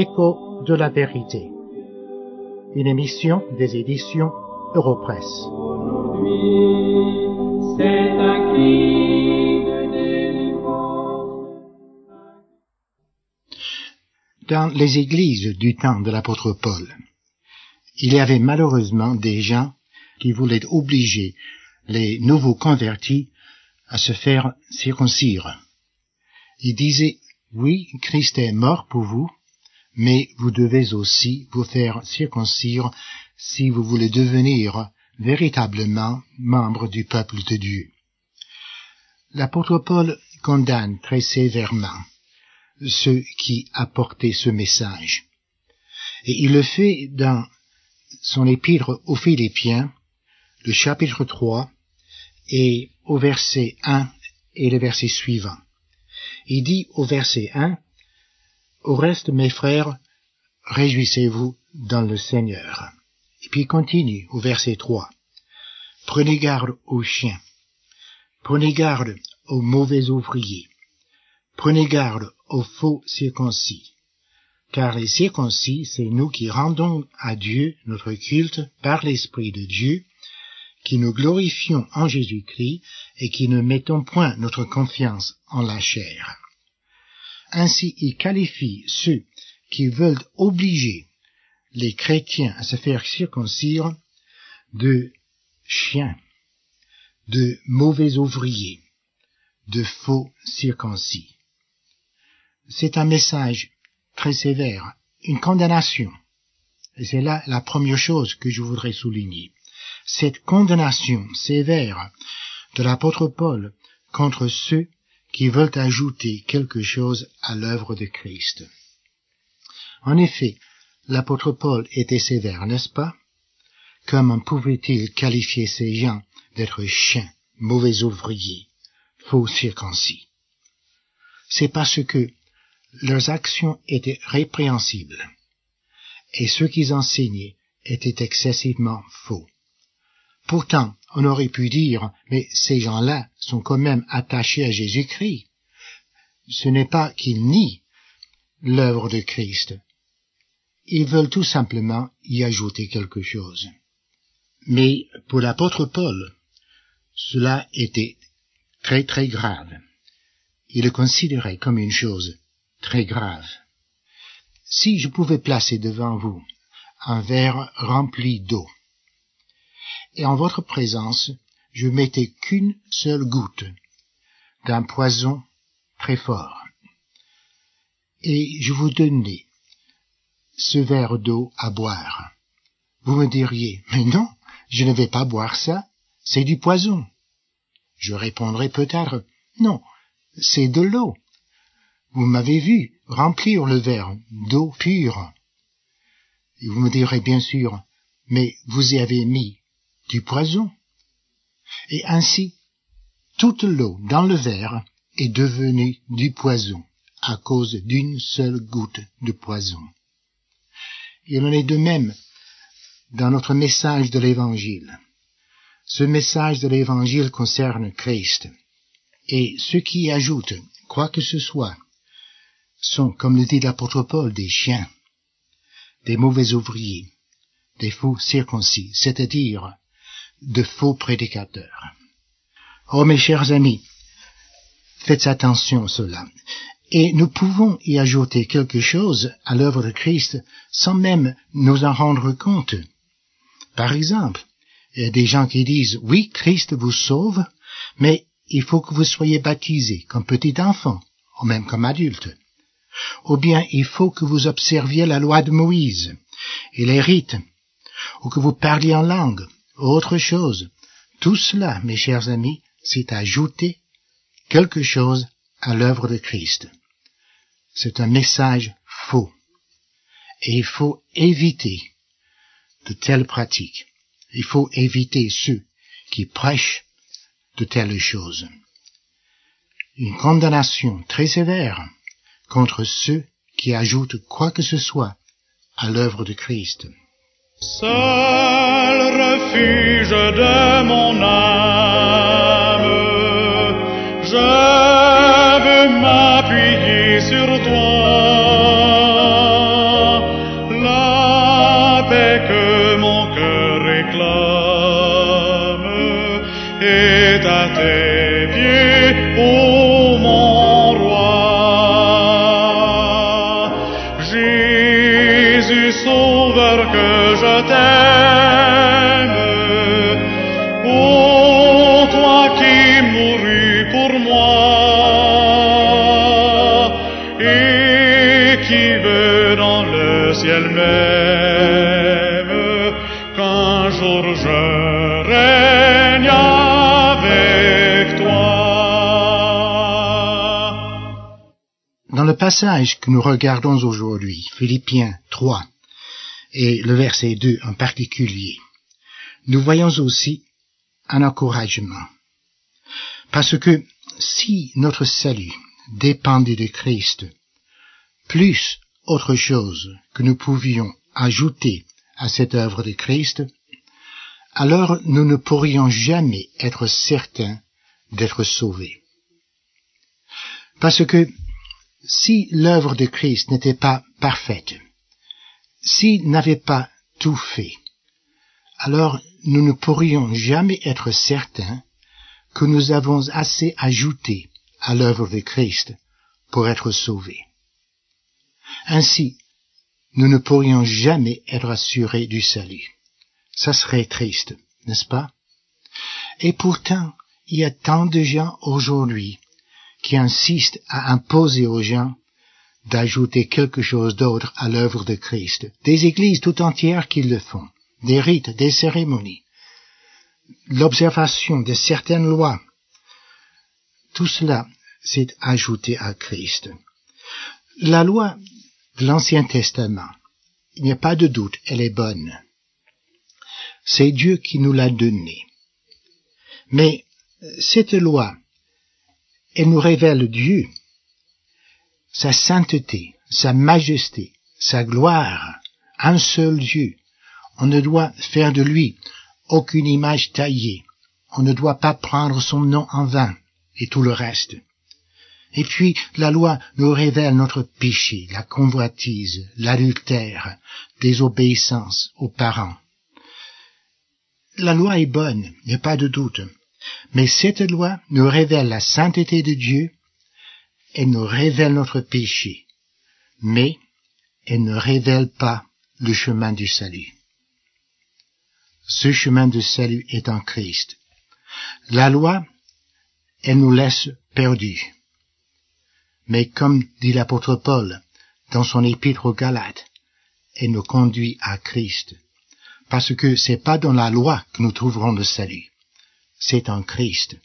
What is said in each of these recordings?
Écho de la vérité. Une émission des éditions Europresse. Dans les églises du temps de l'apôtre Paul, il y avait malheureusement des gens qui voulaient obliger les nouveaux convertis à se faire circoncire. Ils disaient, oui, Christ est mort pour vous, mais vous devez aussi vous faire circoncire si vous voulez devenir véritablement membre du peuple de Dieu. L'apôtre Paul condamne très sévèrement ceux qui apportaient ce message. Et il le fait dans son épître aux Philippiens, le chapitre 3, et au verset 1 et le verset suivant. Il dit au verset 1, Au reste, mes frères, réjouissez-vous dans le Seigneur. Et puis continue au verset 3. Prenez garde aux chiens. Prenez garde aux mauvais ouvriers. Prenez garde aux faux circoncis. Car les circoncis, c'est nous qui rendons à Dieu notre culte par l'Esprit de Dieu, qui nous glorifions en Jésus-Christ et qui ne mettons point notre confiance en la chair. Ainsi, il qualifie ceux qui veulent obliger les chrétiens à se faire circoncire de chiens, de mauvais ouvriers, de faux circoncis. C'est un message très sévère, une condamnation. Et c'est là la première chose que je voudrais souligner. Cette condamnation sévère de l'apôtre Paul contre ceux qui veulent ajouter quelque chose à l'œuvre de Christ. En effet, l'apôtre Paul était sévère, n'est-ce pas? Comment pouvait-il qualifier ces gens d'être chiens, mauvais ouvriers, faux circoncis? C'est parce que leurs actions étaient répréhensibles et ce qu'ils enseignaient était excessivement faux. Pourtant, on aurait pu dire, mais ces gens-là sont quand même attachés à Jésus-Christ. Ce n'est pas qu'ils nient l'œuvre de Christ. Ils veulent tout simplement y ajouter quelque chose. Mais pour l'apôtre Paul, cela était très très grave. Il le considérait comme une chose très grave. Si je pouvais placer devant vous un verre rempli d'eau, et en votre présence, je mettais qu'une seule goutte d'un poison très fort, et je vous donnais ce verre d'eau à boire. Vous me diriez, mais non, je ne vais pas boire ça, c'est du poison. Je répondrai peut-être, non, c'est de l'eau. Vous m'avez vu remplir le verre d'eau pure. Et vous me direz bien sûr, mais vous y avez mis du poison. Et ainsi, toute l'eau dans le verre est devenue du poison à cause d'une seule goutte de poison. Il en est de même dans notre message de l'Évangile. Ce message de l'Évangile concerne Christ. Et ceux qui ajoutent quoi que ce soit sont, comme le dit l'apôtre Paul, des chiens, des mauvais ouvriers, des faux circoncis, c'est-à-dire de faux prédicateurs. Oh mes chers amis, faites attention à cela. Et nous pouvons y ajouter quelque chose à l'œuvre de Christ sans même nous en rendre compte. Par exemple, il y a des gens qui disent, oui, Christ vous sauve, mais il faut que vous soyez baptisé comme petit enfant, ou même comme adulte. Ou bien il faut que vous observiez la loi de Moïse et les rites, ou que vous parliez en langue, autre chose. Tout cela, mes chers amis, c'est ajouter quelque chose à l'œuvre de Christ. C'est un message faux. Et il faut éviter de telles pratiques. Il faut éviter ceux qui prêchent de telles choses. Une condamnation très sévère contre ceux qui ajoutent quoi que ce soit à l'œuvre de Christ refuge de mon âme. Je veux m'appuyer sur toi. La paix que mon cœur réclame est à tes pieds, ô mon roi. Jésus, sauveur que je t'aime. Le passage que nous regardons aujourd'hui, Philippiens 3, et le verset 2 en particulier, nous voyons aussi un encouragement. Parce que si notre salut dépendait de Christ, plus autre chose que nous pouvions ajouter à cette œuvre de Christ, alors nous ne pourrions jamais être certains d'être sauvés. Parce que si l'œuvre de Christ n'était pas parfaite, s'il n'avait pas tout fait, alors nous ne pourrions jamais être certains que nous avons assez ajouté à l'œuvre de Christ pour être sauvés. Ainsi, nous ne pourrions jamais être assurés du salut. Ça serait triste, n'est-ce pas? Et pourtant, il y a tant de gens aujourd'hui qui insistent à imposer aux gens d'ajouter quelque chose d'autre à l'œuvre de Christ. Des églises tout entières qui le font, des rites, des cérémonies, l'observation de certaines lois. Tout cela, c'est ajouté à Christ. La loi de l'Ancien Testament, il n'y a pas de doute, elle est bonne. C'est Dieu qui nous l'a donnée. Mais cette loi, elle nous révèle Dieu, sa sainteté, sa majesté, sa gloire, un seul Dieu. On ne doit faire de lui aucune image taillée. On ne doit pas prendre son nom en vain et tout le reste. Et puis, la loi nous révèle notre péché, la convoitise, l'adultère, désobéissance aux parents. La loi est bonne, il n'y a pas de doute. Mais cette loi nous révèle la sainteté de Dieu, elle nous révèle notre péché, mais elle ne révèle pas le chemin du salut. Ce chemin de salut est en Christ. La loi, elle nous laisse perdus. Mais comme dit l'apôtre Paul dans son épître aux Galates, elle nous conduit à Christ. Parce que c'est pas dans la loi que nous trouverons le salut. C'est en Christ.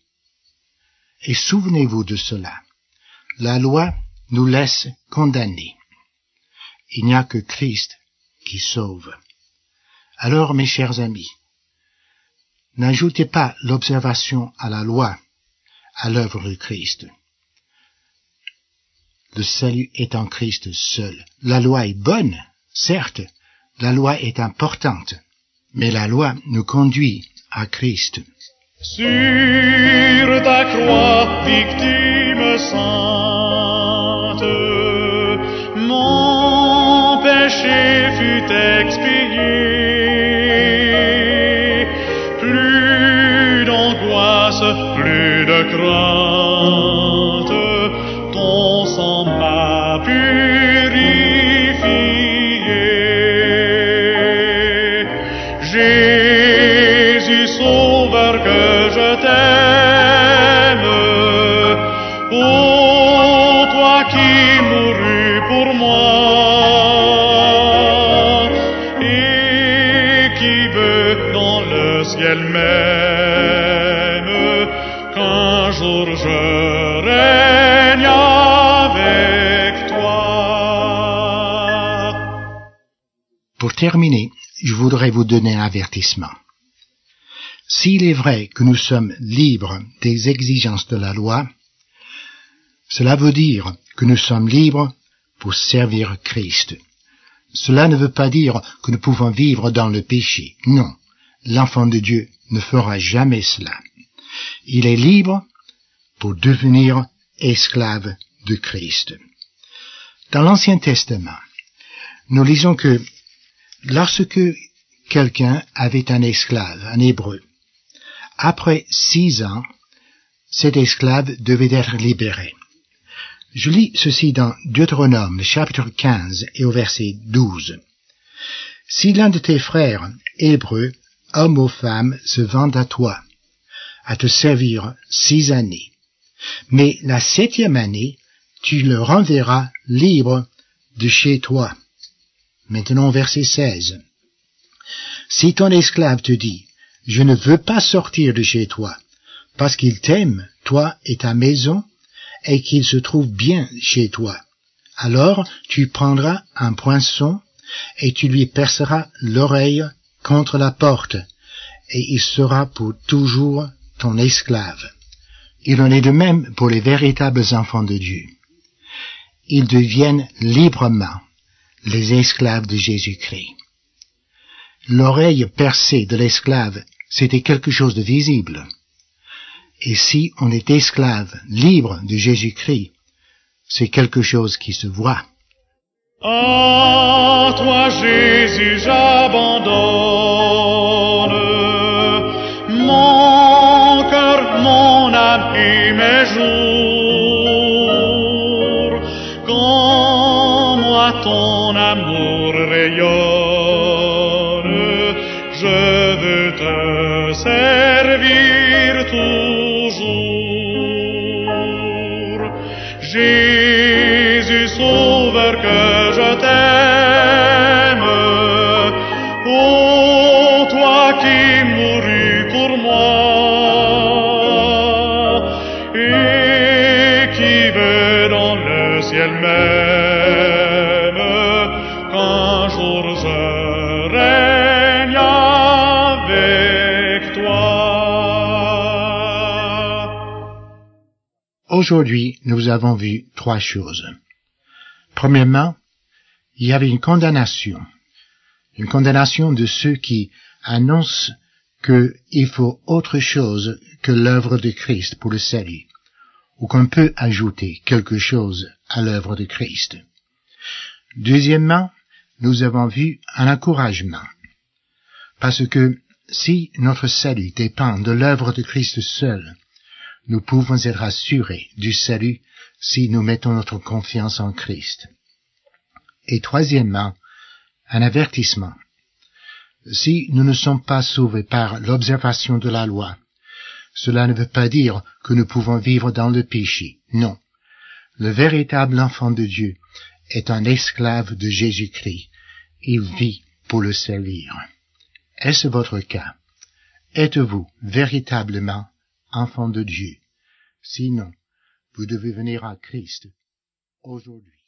Et souvenez-vous de cela. La loi nous laisse condamner. Il n'y a que Christ qui sauve. Alors, mes chers amis, n'ajoutez pas l'observation à la loi, à l'œuvre de Christ. Le salut est en Christ seul. La loi est bonne, certes, la loi est importante, mais la loi nous conduit à Christ. Sur ta croix, victime sainte, Pour terminer, je voudrais vous donner un avertissement. S'il est vrai que nous sommes libres des exigences de la loi, cela veut dire que nous sommes libres pour servir Christ. Cela ne veut pas dire que nous pouvons vivre dans le péché. Non, l'enfant de Dieu ne fera jamais cela. Il est libre pour devenir esclave de Christ. Dans l'Ancien Testament, nous lisons que lorsque quelqu'un avait un esclave, un hébreu. Après six ans, cet esclave devait être libéré. Je lis ceci dans Deutéronome, chapitre 15 et au verset 12. Si l'un de tes frères hébreux, homme ou femme, se vend à toi, à te servir six années, mais la septième année, tu le renverras libre de chez toi. Maintenant, verset 16. Si ton esclave te dit, je ne veux pas sortir de chez toi, parce qu'il t'aime, toi et ta maison, et qu'il se trouve bien chez toi, alors tu prendras un poinçon et tu lui perceras l'oreille contre la porte, et il sera pour toujours ton esclave. Il en est de même pour les véritables enfants de Dieu. Ils deviennent librement les esclaves de Jésus-Christ. L'oreille percée de l'esclave, c'était quelque chose de visible. Et si on est esclave, libre de Jésus-Christ, c'est quelque chose qui se voit. Veux te servir toujours. Aujourd'hui, nous avons vu trois choses. Premièrement, il y avait une condamnation. Une condamnation de ceux qui annoncent qu'il faut autre chose que l'œuvre de Christ pour le salut, ou qu'on peut ajouter quelque chose à l'œuvre de Christ. Deuxièmement, nous avons vu un encouragement, parce que si notre salut dépend de l'œuvre de Christ seul, nous pouvons être assurés du salut si nous mettons notre confiance en Christ. Et troisièmement, un avertissement. Si nous ne sommes pas sauvés par l'observation de la loi, cela ne veut pas dire que nous pouvons vivre dans le péché. Non. Le véritable enfant de Dieu est un esclave de Jésus-Christ. Il vit pour le servir. Est-ce votre cas? Êtes-vous véritablement enfant de Dieu? Sinon, vous devez venir à Christ aujourd'hui.